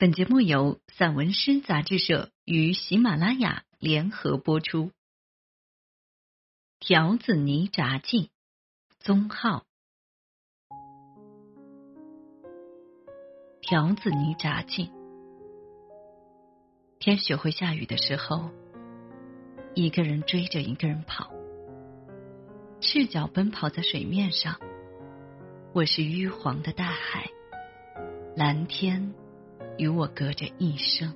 本节目由散文诗杂志社与喜马拉雅联合播出。条子泥札记，宗浩。条子泥札记。天雪会下雨的时候，一个人追着一个人跑，赤脚奔跑在水面上。我是淤黄的大海，蓝天。与我隔着一生，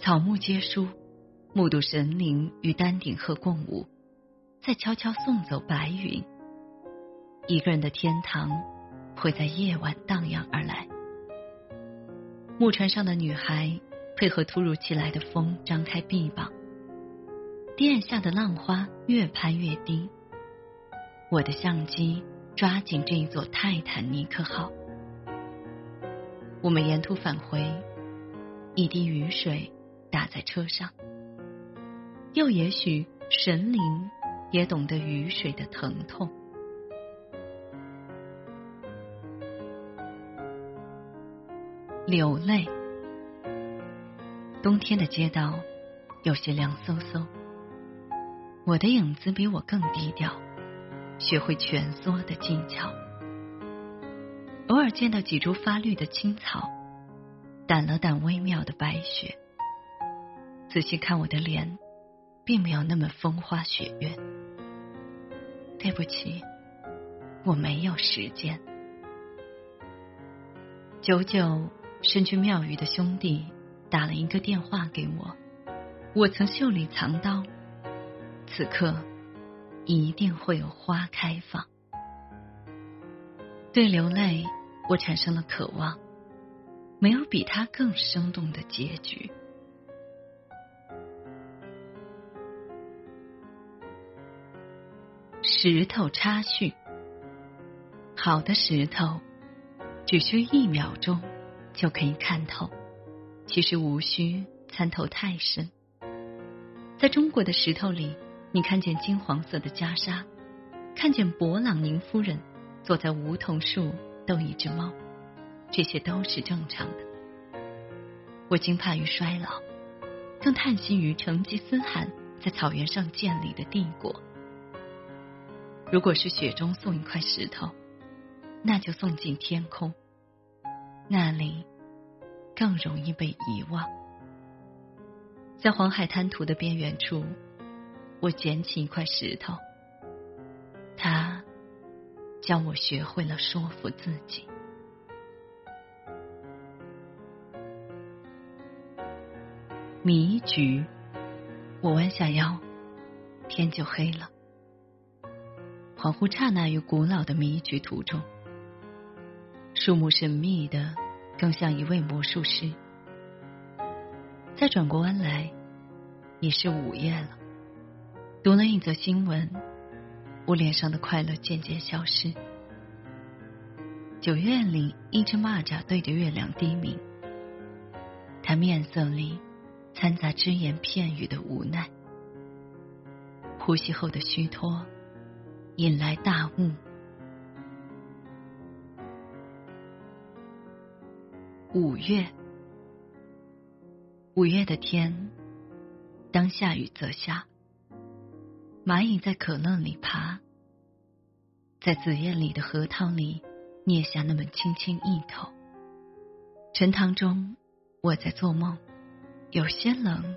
草木皆书，目睹神灵与丹顶鹤共舞，在悄悄送走白云。一个人的天堂会在夜晚荡漾而来。木船上的女孩配合突如其来的风，张开臂膀。殿下的浪花越拍越低。我的相机抓紧这一座泰坦尼克号。我们沿途返回，一滴雨水打在车上。又也许神灵也懂得雨水的疼痛。流泪。冬天的街道有些凉飕飕。我的影子比我更低调，学会蜷缩的技巧。偶尔见到几株发绿的青草，掸了掸微妙的白雪。仔细看我的脸，并没有那么风花雪月。对不起，我没有时间。久久身居庙宇的兄弟打了一个电话给我，我曾袖里藏刀，此刻一定会有花开放。对流泪。我产生了渴望，没有比它更生动的结局。石头插叙：好的石头，只需一秒钟就可以看透，其实无需参透太深。在中国的石头里，你看见金黄色的袈裟，看见勃朗宁夫人坐在梧桐树。逗一只猫，这些都是正常的。我惊怕于衰老，更叹息于成吉思汗在草原上建立的帝国。如果是雪中送一块石头，那就送进天空，那里更容易被遗忘。在黄海滩涂的边缘处，我捡起一块石头，它。教我学会了说服自己。迷局，我弯下腰，天就黑了。恍惚刹那于古老的迷局途中，树木神秘的，更像一位魔术师。再转过弯来，已是午夜了。读了一则新闻。我脸上的快乐渐渐消失。九月里，一只蚂蚱对着月亮低鸣，他面色里掺杂只言片语的无奈。呼吸后的虚脱，引来大雾。五月，五月的天，当下雨则下。蚂蚁在可乐里爬，在紫燕里的荷塘里捏下那么轻轻一口。晨塘中，我在做梦，有些冷。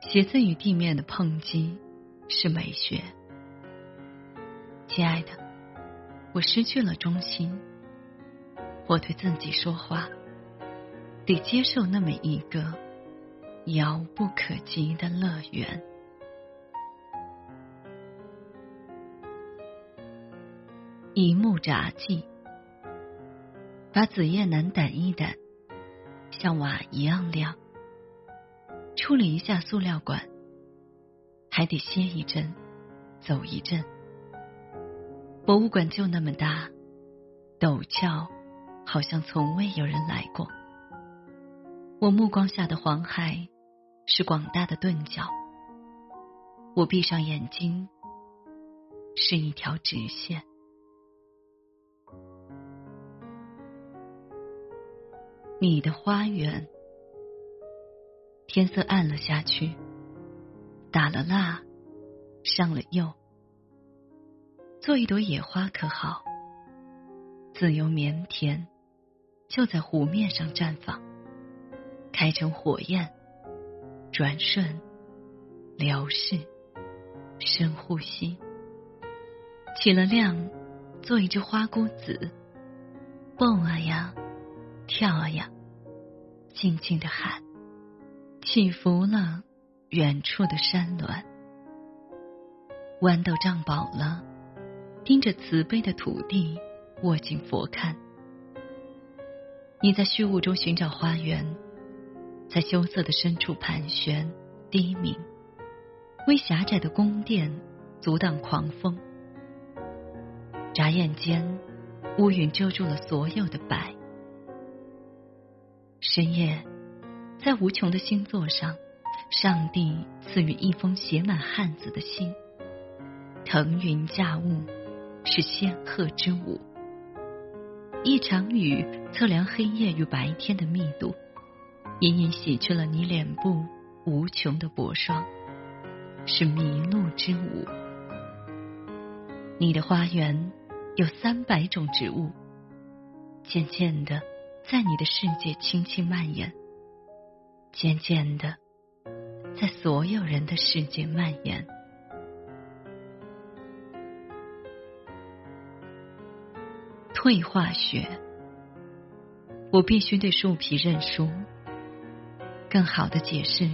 鞋子与地面的碰击是美学。亲爱的，我失去了中心。我对自己说话，得接受那么一个遥不可及的乐园。一目札记，把紫叶楠掸一掸，像瓦一样亮。处理一下塑料管，还得歇一阵，走一阵。博物馆就那么大，陡峭，好像从未有人来过。我目光下的黄海是广大的钝角，我闭上眼睛，是一条直线。你的花园。天色暗了下去，打了蜡，上了釉。做一朵野花可好？自由绵甜，就在湖面上绽放，开成火焰，转瞬流逝，深呼吸，起了亮，做一只花姑子，蹦啊呀，跳呀，静静的喊，起伏了远处的山峦，豌豆胀饱了。盯着慈悲的土地，握紧佛龛。你在虚无中寻找花园，在羞涩的深处盘旋低鸣，为狭窄的宫殿阻挡狂风。眨眼间，乌云遮住了所有的白。深夜，在无穷的星座上，上帝赐予一封写满汉字的信，腾云驾雾。是仙鹤之舞，一场雨测量黑夜与白天的密度，隐隐洗去了你脸部无穷的薄霜，是迷路之舞。你的花园有三百种植物，渐渐的在你的世界轻轻蔓延，渐渐的在所有人的世界蔓延。退化学，我必须对树皮认输。更好的解释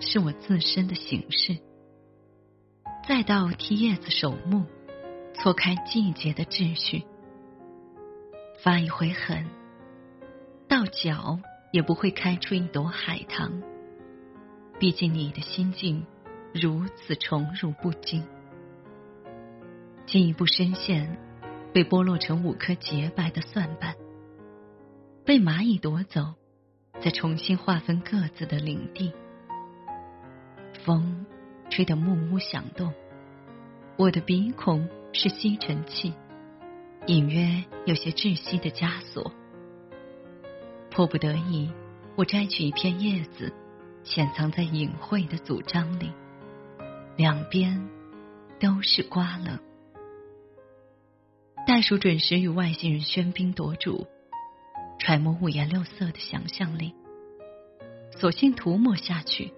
是我自身的形式。再到替叶子守墓，错开季节的秩序，发一回狠，到脚也不会开出一朵海棠。毕竟你的心境如此宠辱不惊，进一步深陷。被剥落成五颗洁白的蒜瓣，被蚂蚁夺走，再重新划分各自的领地。风吹得木屋响动，我的鼻孔是吸尘器，隐约有些窒息的枷锁。迫不得已，我摘取一片叶子，潜藏在隐晦的组章里，两边都是刮冷。袋鼠准时与外星人喧宾夺主，揣摩五颜六色的想象力，索性涂抹下去。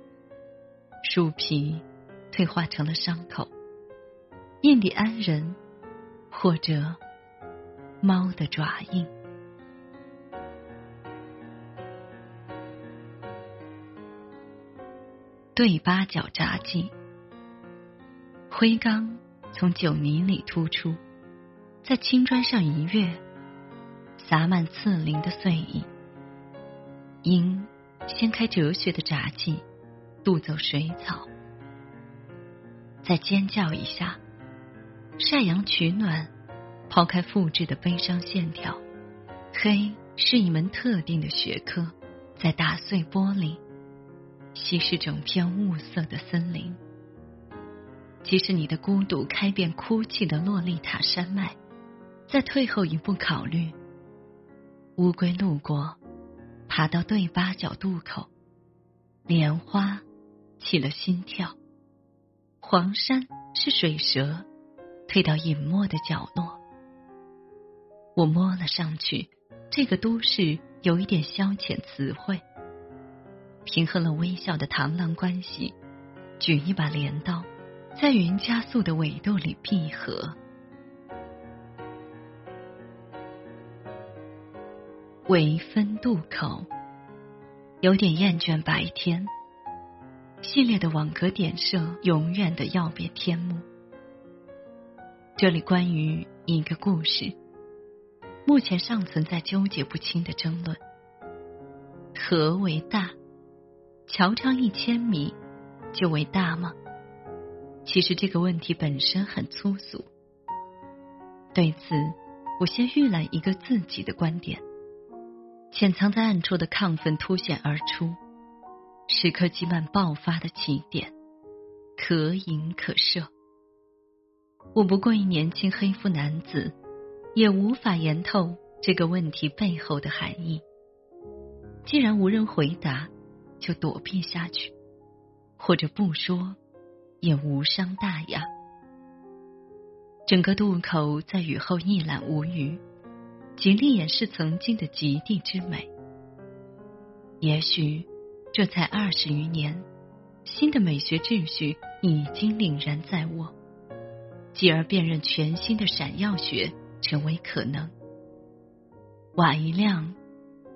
树皮退化成了伤口，印第安人或者猫的爪印。对八角札记，灰缸从酒泥里突出。在青砖上一跃，洒满刺鳞的碎意。鹰掀开哲学的札记，渡走水草。再尖叫一下，晒阳取暖，抛开复制的悲伤线条。黑是一门特定的学科，在打碎玻璃，稀释整片雾色的森林。即使你的孤独开遍哭泣的洛丽塔山脉。再退后一步考虑，乌龟路过，爬到对八角渡口，莲花起了心跳。黄山是水蛇，退到隐没的角落。我摸了上去，这个都市有一点消遣词汇，平衡了微笑的螳螂关系。举一把镰刀，在云加速的纬度里闭合。微分渡口，有点厌倦白天。系列的网格点射，永远的要变天幕。这里关于一个故事，目前尚存在纠结不清的争论。何为大？桥长一千米就为大吗？其实这个问题本身很粗俗。对此，我先预览一个自己的观点。潜藏在暗处的亢奋凸显而出，时刻积满爆发的起点，可饮可射。我不过一年轻黑肤男子，也无法言透这个问题背后的含义。既然无人回答，就躲避下去，或者不说，也无伤大雅。整个渡口在雨后一览无余，极力掩饰曾经的极地之美。也许这才二十余年，新的美学秩序已经凛然在握，继而辨认全新的闪耀学成为可能。瓦一亮，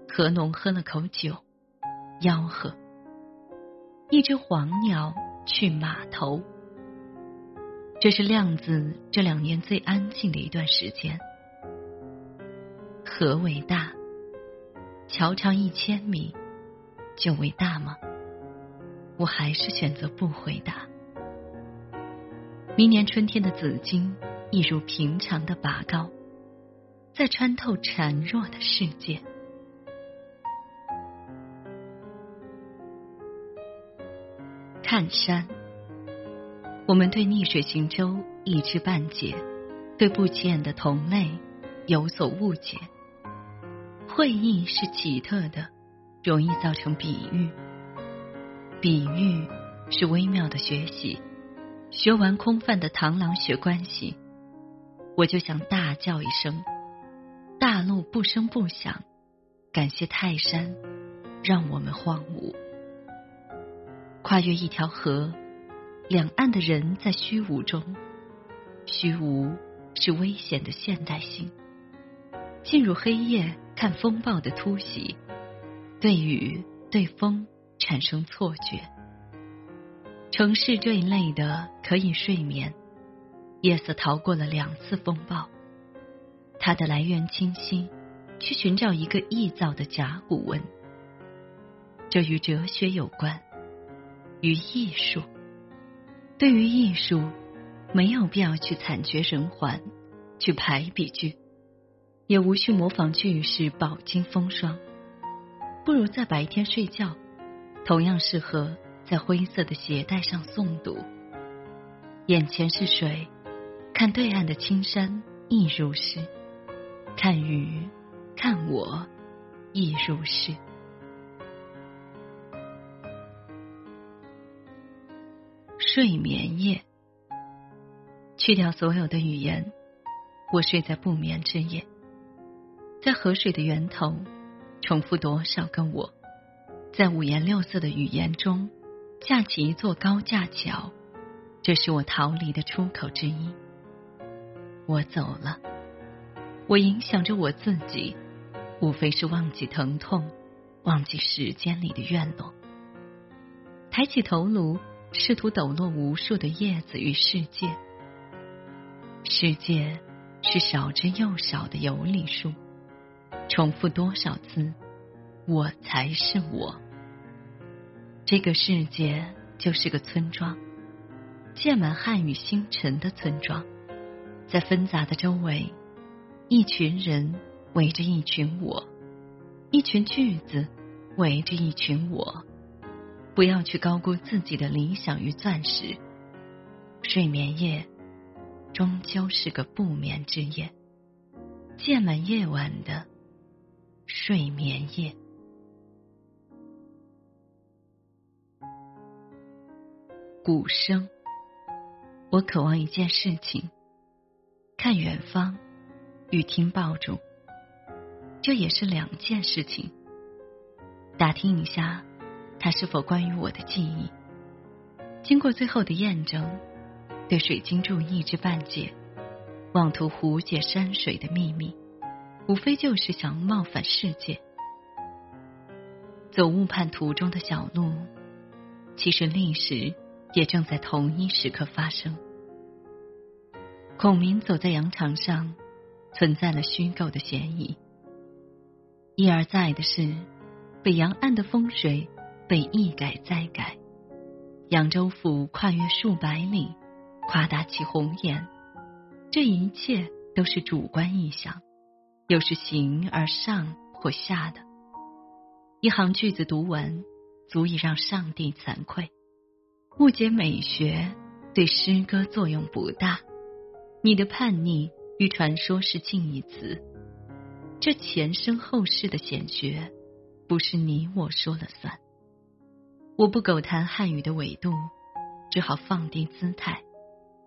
何农喝了口酒，吆喝：“一只黄鸟去码头。”这是亮子这两年最安静的一段时间。何伟大，桥长一千米，就伟大吗？我还是选择不回答。明年春天的紫荆，一如平常的拔高，在穿透孱弱的世界。看山。我们对逆水行舟一知半解，对不起眼的同类有所误解。会意是奇特的，容易造成比喻。比喻是微妙的学习。学完空泛的螳螂学关系，我就想大叫一声：大陆不声不响，感谢泰山，让我们荒芜。跨越一条河。两岸的人在虚无中，虚无是危险的现代性。进入黑夜看风暴的突袭，对雨对风产生错觉。城市这一类的可以睡眠。夜色逃过了两次风暴，它的来源清晰，去寻找一个臆造的甲骨文。这与哲学有关，与艺术。对于艺术，没有必要去惨绝人寰，去排比句，也无需模仿句式饱经风霜。不如在白天睡觉，同样适合在灰色的鞋带上诵读。眼前是水，看对岸的青山亦如是；看雨，看我亦如是。睡眠夜，去掉所有的语言，我睡在不眠之夜，在河水的源头，重复多少个我，在五颜六色的语言中架起一座高架桥，这是我逃离的出口之一。我走了，我影响着我自己，无非是忘记疼痛，忘记时间里的怨怒，抬起头颅。试图抖落无数的叶子与世界，世界是少之又少的有理数。重复多少次，我才是我。这个世界就是个村庄，建满汉语星辰的村庄，在纷杂的周围，一群人围着一群我，一群句子围着一群我。不要去高估自己的理想与钻石。睡眠夜终究是个不眠之夜，渐满夜晚的睡眠夜。鼓声，我渴望一件事情：看远方与听爆竹。这也是两件事情。打听一下。它是否关于我的记忆？经过最后的验证，对水晶柱一知半解，妄图胡解山水的秘密，无非就是想冒犯世界。走误判途中的小路，其实历史也正在同一时刻发生。孔明走在羊场上，存在了虚构的嫌疑。一而再的是，北洋岸的风水。被一改再改，扬州府跨越数百里，夸大其红颜，这一切都是主观意象，又是形而上或下的。一行句子读完，足以让上帝惭愧。误解美学对诗歌作用不大，你的叛逆与传说是近义词。这前生后世的显学。不是你我说了算。我不苟谈汉语的纬度，只好放低姿态，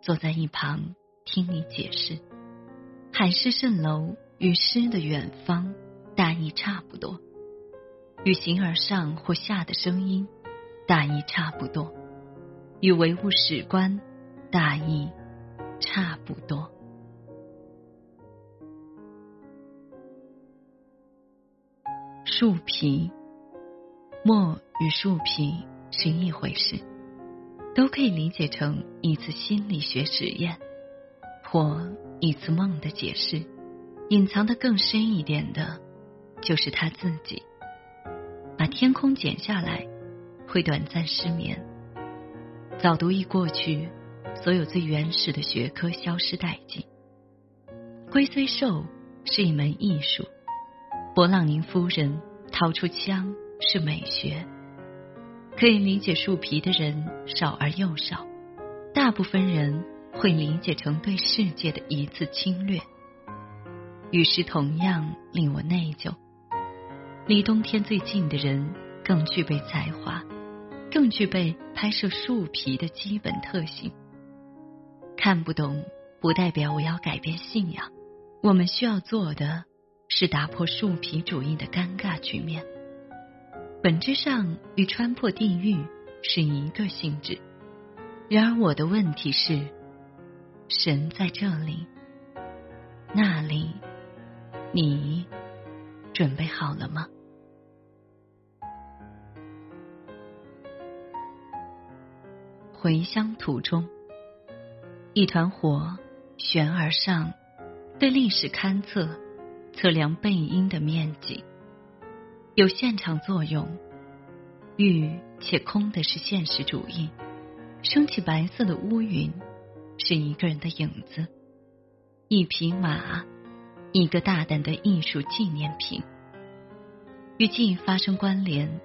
坐在一旁听你解释。海市蜃楼与诗的远方大意差不多，与形而上或下的声音大意差不多，与唯物史观大意差不多。树皮，墨与树皮是一回事，都可以理解成一次心理学实验，或一次梦的解释。隐藏的更深一点的，就是他自己。把天空剪下来，会短暂失眠。早读一过去，所有最原始的学科消失殆尽。龟虽寿是一门艺术。勃朗宁夫人掏出枪是美学，可以理解树皮的人少而又少，大部分人会理解成对世界的一次侵略。于是同样令我内疚，离冬天最近的人更具备才华，更具备拍摄树皮的基本特性。看不懂不代表我要改变信仰，我们需要做的。是打破树皮主义的尴尬局面，本质上与穿破地狱是一个性质。然而我的问题是：神在这里，那里，你准备好了吗？回乡途中，一团火悬而上，对历史勘测。测量背阴的面积，有现场作用，欲且空的是现实主义。升起白色的乌云，是一个人的影子，一匹马，一个大胆的艺术纪念品。与记忆发生关联，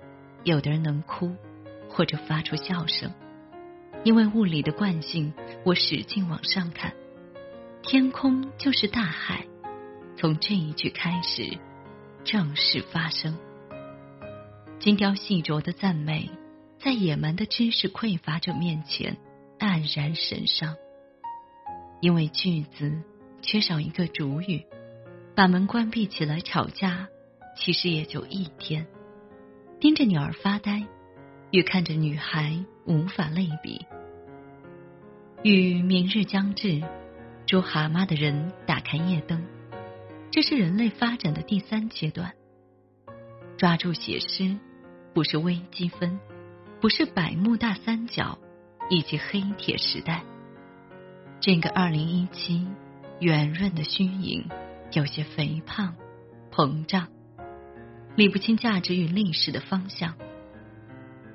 有的人能哭，或者发出笑声。因为物理的惯性，我使劲往上看，天空就是大海。从这一句开始，正式发生。精雕细琢的赞美，在野蛮的知识匮乏者面前黯然神伤。因为句子缺少一个主语，把门关闭起来吵架，其实也就一天。盯着鸟儿发呆，与看着女孩无法类比。与明日将至，捉蛤蟆的人打开夜灯。这是人类发展的第三阶段。抓住写诗，不是微积分，不是百慕大三角，以及黑铁时代。这个二零一七，圆润的虚影，有些肥胖、膨胀，理不清价值与历史的方向。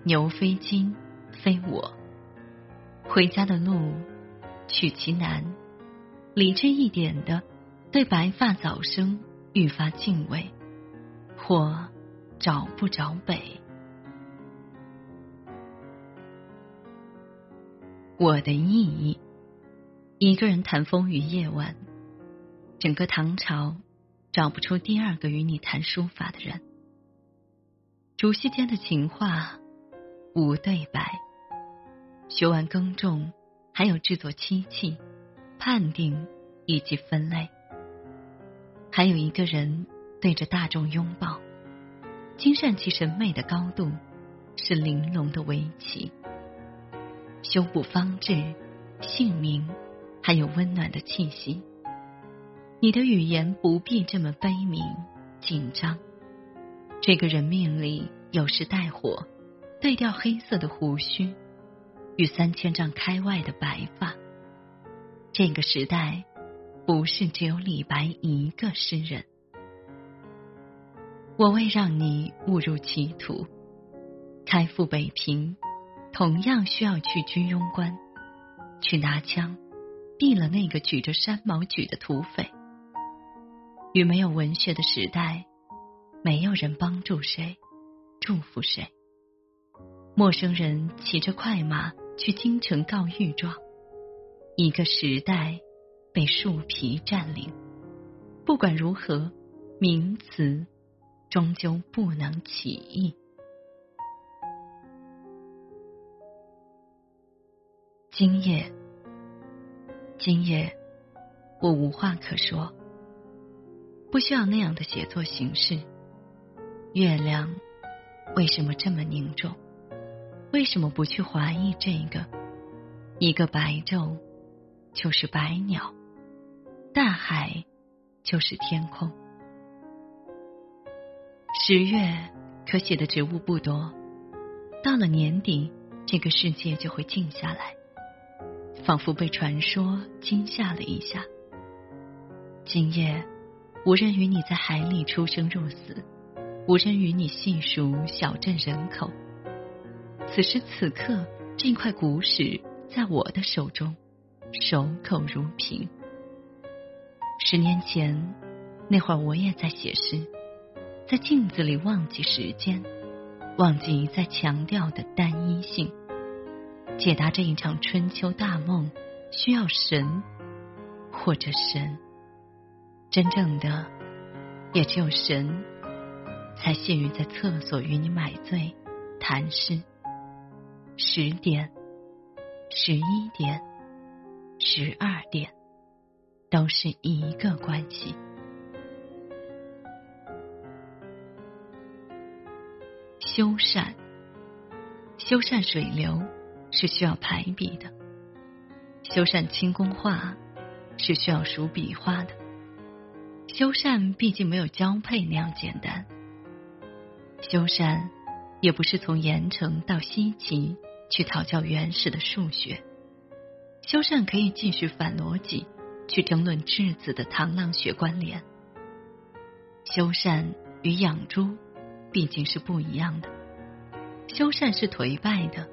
牛非金，非我。回家的路，取其难，理智一点的。对白发早生愈发敬畏，或找不着北。我的意义，一个人谈风雨夜晚，整个唐朝找不出第二个与你谈书法的人。竹溪间的情话无对白，学完耕种，还有制作漆器、判定以及分类。还有一个人对着大众拥抱，精善其审美的高度是玲珑的围棋，修补方志，姓名还有温暖的气息。你的语言不必这么悲鸣紧张。这个人命里有时带火，对调黑色的胡须与三千丈开外的白发。这个时代。不是只有李白一个诗人。我为让你误入歧途，开赴北平，同样需要去居庸关，去拿枪毙了那个举着山毛榉的土匪。与没有文学的时代，没有人帮助谁，祝福谁。陌生人骑着快马去京城告御状，一个时代。被树皮占领，不管如何，名词终究不能起义。今夜，今夜，我无话可说，不需要那样的写作形式。月亮为什么这么凝重？为什么不去怀疑这个？一个白昼就是白鸟，大海就是天空。十月可写的植物不多，到了年底，这个世界就会静下来。仿佛被传说惊吓了一下。今夜，无人与你在海里出生入死，无人与你细数小镇人口。此时此刻，这块古史在我的手中，守口如瓶。十年前，那会儿我也在写诗，在镜子里忘记时间，忘记在强调的单一性。解答这一场春秋大梦，需要神或者神。真正的，也只有神，才屑于在厕所与你买醉谈诗。十点、十一点、十二点，都是一个关系。修缮，修缮水流。是需要排比的，修缮清宫画是需要数笔画的。修缮毕竟没有交配那样简单，修缮也不是从盐城到西岐去讨教原始的数学。修缮可以继续反逻辑去争论质子的螳螂学关联。修缮与养猪毕竟是不一样的，修缮是颓败的。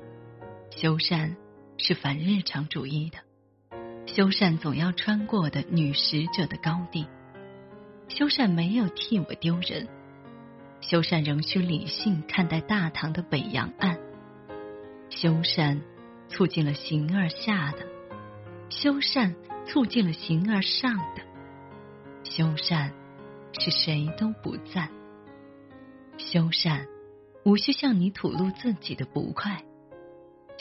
修缮是反日常主义的，修缮总要穿过的女使者的高地，修缮没有替我丢人，修缮仍需理性看待大唐的北洋岸，修缮促进了形而下的，修缮促进了形而上的，修缮是谁都不赞，修缮无需向你吐露自己的不快。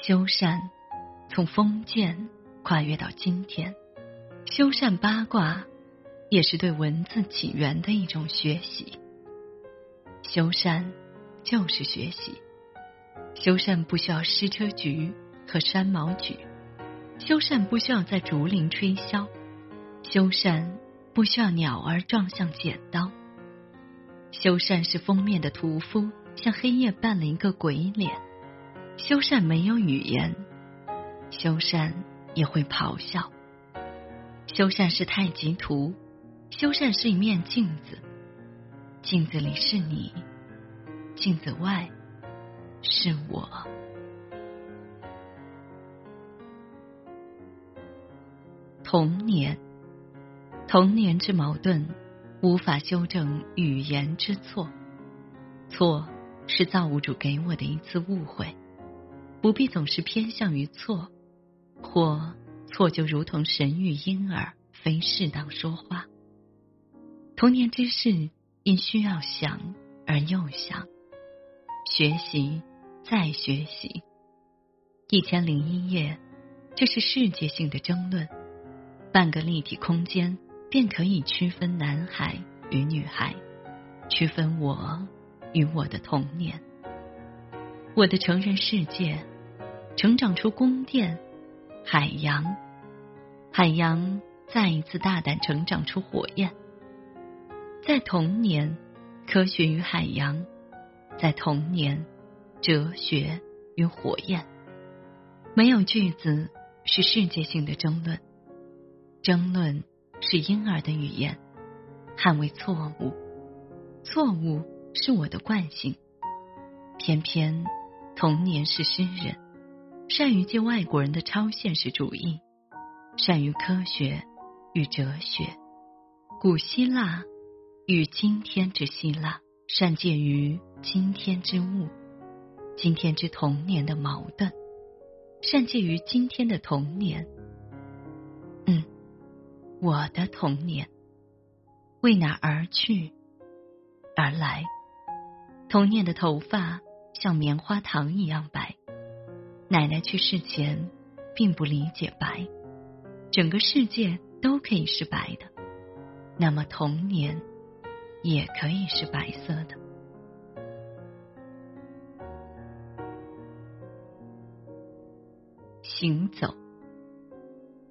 修缮从封建跨越到今天，修缮八卦也是对文字起源的一种学习。修缮就是学习，修缮不需要矢车菊和山毛榉，修缮不需要在竹林吹箫，修缮不需要鸟儿撞向剪刀，修缮是封面的屠夫向黑夜扮了一个鬼脸。修缮没有语言，修缮也会咆哮。修缮是太极图，修缮是一面镜子，镜子里是你，镜子外是我。童年，童年之矛盾，无法修正语言之错，错是造物主给我的一次误会。不必总是偏向于错，或错就如同神与婴儿非适当说话。童年之事因需要想而又想，学习再学习。一千零一夜，这是世界性的争论。半个立体空间便可以区分男孩与女孩，区分我与我的童年。我的成人世界，成长出宫殿、海洋，海洋再一次大胆成长出火焰。在童年，科学与海洋；在童年，哲学与火焰。没有句子是世界性的争论，争论是婴儿的语言，捍卫错误，错误是我的惯性，偏偏。童年是诗人，善于借外国人的超现实主义，善于科学与哲学，古希腊与今天之希腊，善介于今天之物，今天之童年的矛盾，善介于今天的童年。嗯，我的童年为哪而去而来？童年的头发像棉花糖一样白。奶奶去世前，并不理解白，整个世界都可以是白的，那么童年也可以是白色的。行走，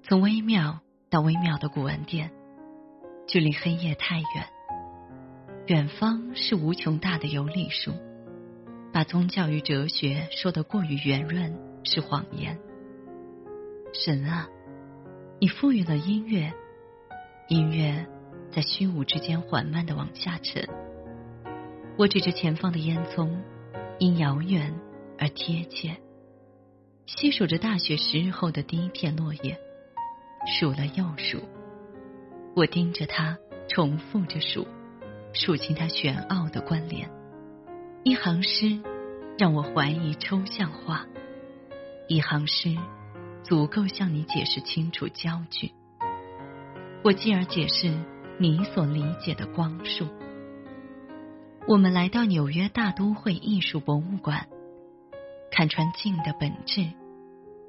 从微妙到微妙的古玩店，距离黑夜太远。远方是无穷大的有理数，把宗教与哲学说得过于圆润是谎言。神啊，你赋予了音乐，音乐在虚无之间缓慢的往下沉。我指着前方的烟囱，因遥远而贴切。细数着大雪十日后的第一片落叶，数了又数。我盯着它，重复着数，数清它玄奥的关联。一行诗让我怀疑抽象化，一行诗足够向你解释清楚焦距。我继而解释你所理解的光束。我们来到纽约大都会艺术博物馆。看穿镜的本质，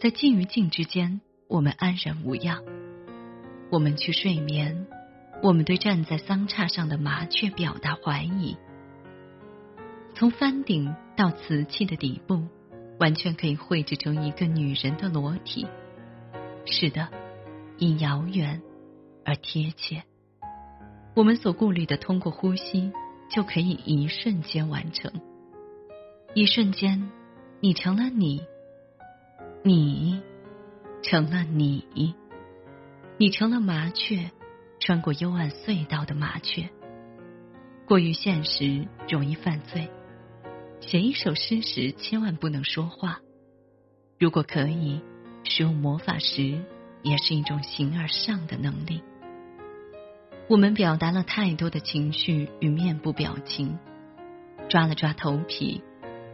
在静与静之间，我们安然无恙。我们去睡眠，我们对站在桑杈上的麻雀表达怀疑。从帆顶到瓷器的底部，完全可以绘制成一个女人的裸体。是的，因遥远而贴切。我们所顾虑的，通过呼吸就可以一瞬间完成。一瞬间。你成了你，你成了你，你成了麻雀，穿过幽暗隧道的麻雀。过于现实容易犯罪。写一首诗时千万不能说话。如果可以，使用魔法时也是一种形而上的能力。我们表达了太多的情绪与面部表情，抓了抓头皮。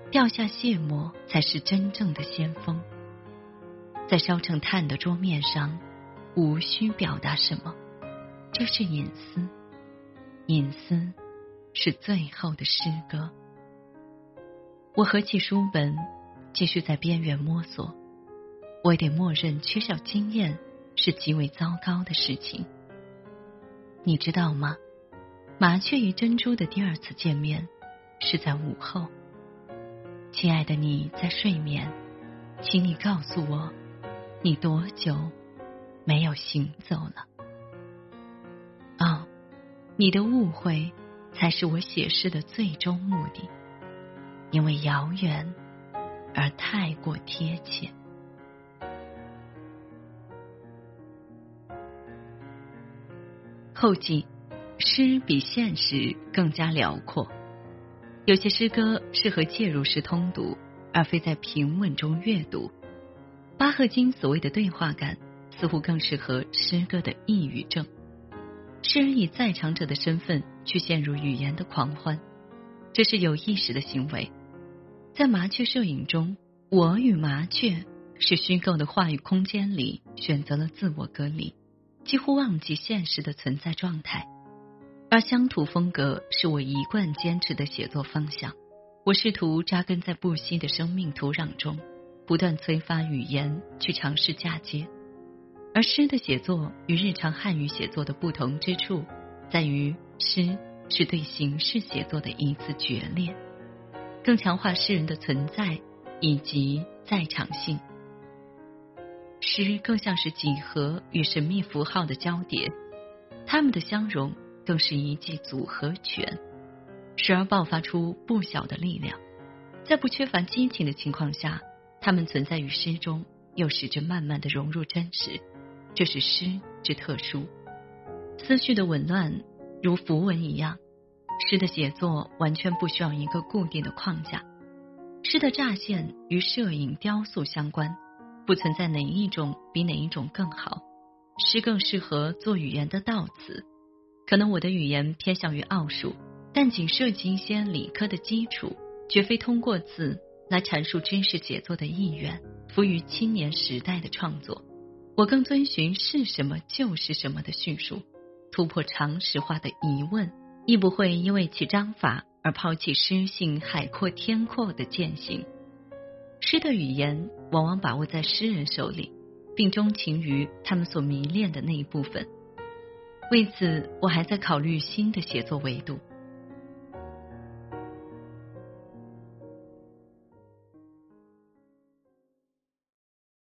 掉下芥末才是真正的先锋。在烧成炭的桌面上，无需表达什么，这是隐私。隐私是最后的诗歌。我合起书本，继续在边缘摸索。我得默认缺少经验是极为糟糕的事情。你知道吗？麻雀与珍珠的第二次见面是在午后。亲爱的，你在睡眠，请你告诉我，你多久没有行走了？哦，你的误会才是我写诗的最终目的，因为遥远而太过贴切。后记：诗比现实更加辽阔。有些诗歌适合介入式通读，而非在平稳中阅读。巴赫金所谓的对话感，似乎更适合诗歌的抑郁症。诗人以在场者的身份去陷入语言的狂欢，这是有意识的行为。在麻雀摄影中，我与麻雀是虚构的话语空间里选择了自我隔离，几乎忘记现实的存在状态。而乡土风格是我一贯坚持的写作方向。我试图扎根在不息的生命土壤中，不断催发语言去尝试嫁接。而诗的写作与日常汉语写作的不同之处，在于诗是对形式写作的一次决裂，更强化诗人的存在以及在场性。诗更像是几何与神秘符号的交叠，它们的相融。更是一记组合拳，时而爆发出不小的力量。在不缺乏激情的情况下，它们存在于诗中，又使之慢慢的融入真实。这是诗之特殊。思绪的紊乱如符文一样，诗的写作完全不需要一个固定的框架。诗的乍现与摄影、雕塑相关，不存在哪一种比哪一种更好。诗更适合做语言的悼词。可能我的语言偏向于奥数，但仅涉及一些理科的基础，绝非通过字来阐述知识写作的意愿。服于青年时代的创作，我更遵循是什么就是什么的叙述，突破常识化的疑问，亦不会因为其章法而抛弃诗性海阔天阔的践行。诗的语言往往把握在诗人手里，并钟情于他们所迷恋的那一部分。为此，我还在考虑新的写作维度。